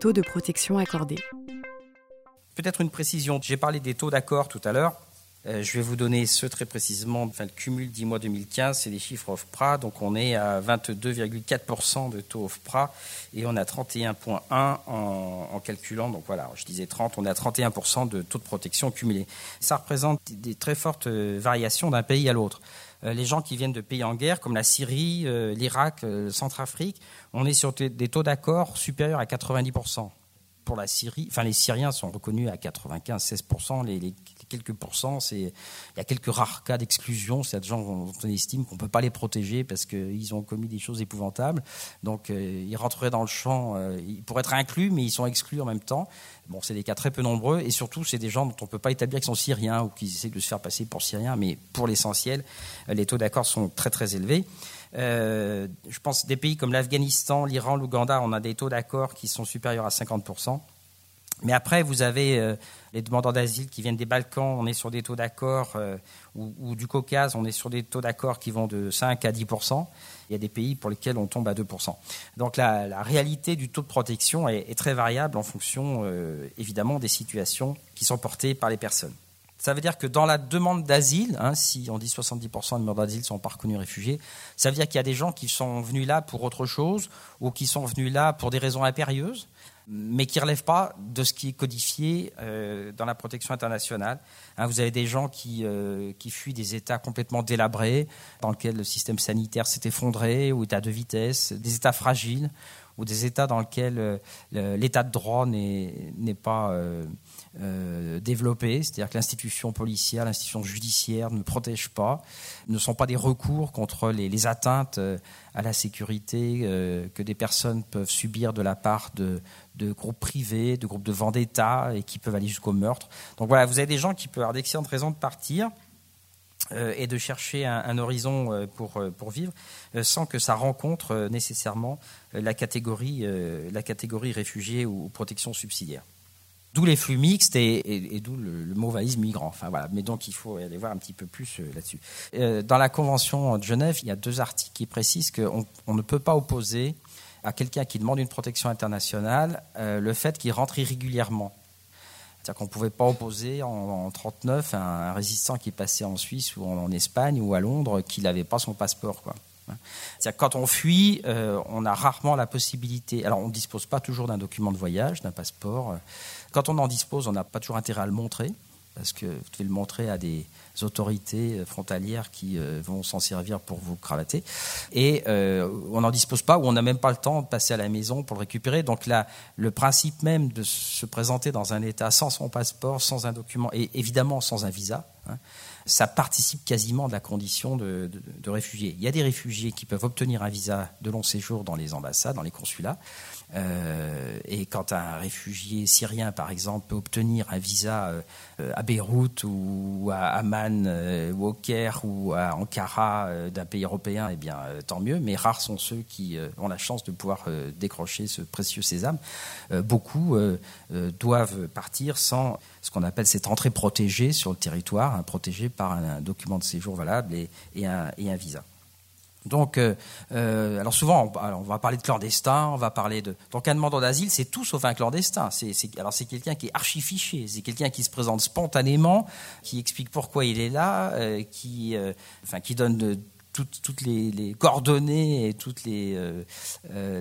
taux de protection accordé. Peut-être une précision. J'ai parlé des taux d'accord tout à l'heure. Euh, je vais vous donner ceux très précisément. Enfin, le cumul 10 mois 2015, c'est les chiffres OFPRA. Donc on est à 22,4% de taux OFPRA et on a 31,1% en, en, calculant. Donc voilà, je disais 30, on est à 31% de taux de protection cumulé. Ça représente des très fortes euh, variations d'un pays à l'autre. Euh, les gens qui viennent de pays en guerre, comme la Syrie, l'Irak, Centrafrique, on est sur des taux d'accord supérieurs à 90% pour la Syrie, enfin les Syriens sont reconnus à 95-16%, les, les, quelques pourcents, c'est il y a quelques rares cas d'exclusion, c'est des gens dont on estime qu'on ne peut pas les protéger parce qu'ils ont commis des choses épouvantables, donc euh, ils rentreraient dans le champ, euh, ils pourraient être inclus, mais ils sont exclus en même temps. Bon, c'est des cas très peu nombreux et surtout c'est des gens dont on ne peut pas établir qu'ils sont syriens ou qu'ils essaient de se faire passer pour syriens, mais pour l'essentiel, les taux d'accord sont très très élevés. Euh, je pense des pays comme l'Afghanistan, l'Iran, l'Ouganda, on a des taux d'accord qui sont supérieurs à 50%. Mais après, vous avez euh, les demandeurs d'asile qui viennent des Balkans, on est sur des taux d'accord, euh, ou, du Caucase, on est sur des taux d'accord qui vont de 5 à 10% Il y a des pays pour lesquels on tombe à 2 Donc la, réalité du taux de protection est, très variable en fonction, évidemment, des situations qui sont portées par les personnes. Ça veut dire que dans la demande d'asile, hein, si on dit 70% de demandeurs d'asile sont pas reconnus réfugiés, ça veut dire qu'il y a des gens qui sont venus là pour autre chose ou qui sont venus là pour des raisons impérieuses, mais qui ne relèvent pas de ce qui est codifié euh, dans la protection internationale. Hein, vous avez des gens qui, euh, qui fuient des États complètement délabrés, dans lesquels le système sanitaire s'est effondré, ou états de vitesse, des États fragiles, ou des États dans lesquels euh, l'état de droit n'est pas euh, développés, c'est-à-dire que l'institution policière, l'institution judiciaire ne protège pas, ne sont pas des recours contre les, atteintes euh, à la sécurité euh, que des personnes peuvent subir de la part de, groupes privés, de groupes de vendetta et qui peuvent aller jusqu'au meurtre. Donc voilà, vous avez des gens qui peuvent avoir d'excellentes raisons de partir et de chercher un, horizon pour, pour vivre sans que ça rencontre nécessairement la catégorie, la catégorie réfugiés ou protection subsidiaire. D'où les flux mixtes et, d'où le, mot valise migrant. Mais donc il faut aller voir un petit peu plus euh, là-dessus. Euh, dans la Convention de Genève, il y a deux articles qui précisent qu'on on ne peut pas opposer à quelqu'un qui demande une protection internationale euh, le fait qu'il rentre irrégulièrement. C'est-à-dire qu'on ne pouvait pas opposer en 1939 un, un, résistant qui passait en Suisse ou en, Espagne ou à Londres qu'il n'avait pas son passeport. C'est-à-dire quand on fuit, on a rarement la possibilité. Alors on ne dispose pas toujours d'un document de voyage, d'un passeport. Quand on en dispose, on n'a pas toujours intérêt à le montrer, parce que vous devez le montrer à des autorités frontalières qui euh, vont s'en servir pour vous cravater. Et euh, on n'en dispose pas, ou on n'a même pas le temps de passer à la maison pour le récupérer. Donc là, le principe même de se présenter dans un État sans son passeport, sans un document, et évidemment sans un visa, ça participe quasiment de la condition de, de, de réfugié. Il y a des réfugiés qui peuvent obtenir un visa de long séjour dans les ambassades, dans les consulats. Euh, et quand un réfugié syrien, par exemple, peut obtenir un visa euh, à Beyrouth ou à Amman euh, ou au Caire ou à Ankara d'un pays européen, eh bien, tant mieux. Mais rares sont ceux qui ont la chance de pouvoir décrocher ce précieux sésame. beaucoup doivent partir sans ce qu'on appelle cette entrée protégée sur le territoire, hein, protégée par un, document de séjour valable et un visa. Donc, euh, euh, alors souvent, on, va parler de clandestin, on va parler de. Donc, un demandeur d'asile, c'est tout sauf un clandestin. C'est, alors, c'est quelqu'un qui est archifiché, c'est quelqu'un qui se présente spontanément, qui explique pourquoi il est là, euh, qui, enfin, qui donne toutes, les, coordonnées et toutes les,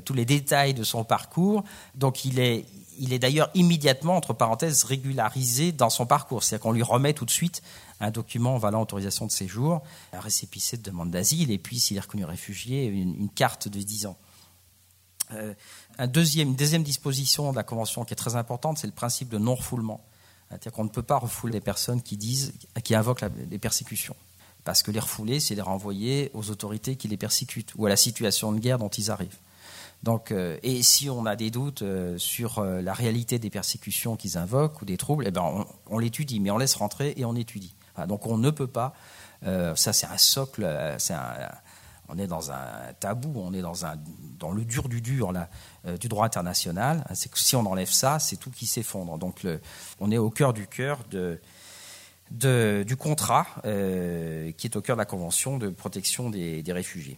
tous les détails de son parcours. Donc, il est, il est d'ailleurs immédiatement, entre parenthèses, régularisé dans son parcours. C'est-à-dire qu'on lui remet tout de suite un document valant autorisation de séjour, un récépissé de demande d'asile, et puis, s'il est reconnu réfugié, une, carte de 10 ans. Euh, une deuxième disposition de la Convention qui est très importante, c'est le principe de non-refoulement. C'est-à-dire qu'on ne peut pas refouler les personnes qui, disent, qui invoquent les persécutions. Parce que les refouler, c'est les renvoyer aux autorités qui les persécutent ou à la situation de guerre dont ils arrivent. Donc, euh, et si on a des doutes euh, sur euh, la réalité des persécutions qu'ils invoquent ou des troubles, eh ben on, l'étudie, mais on laisse rentrer et on étudie. donc on ne peut pas. ça, c'est un socle. on est dans un tabou. On est dans un dans le dur du dur là, du droit international. C'est que si on enlève ça, c'est tout qui s'effondre. Donc, on est au cœur du cœur du contrat qui est au cœur de la Convention de protection des réfugiés.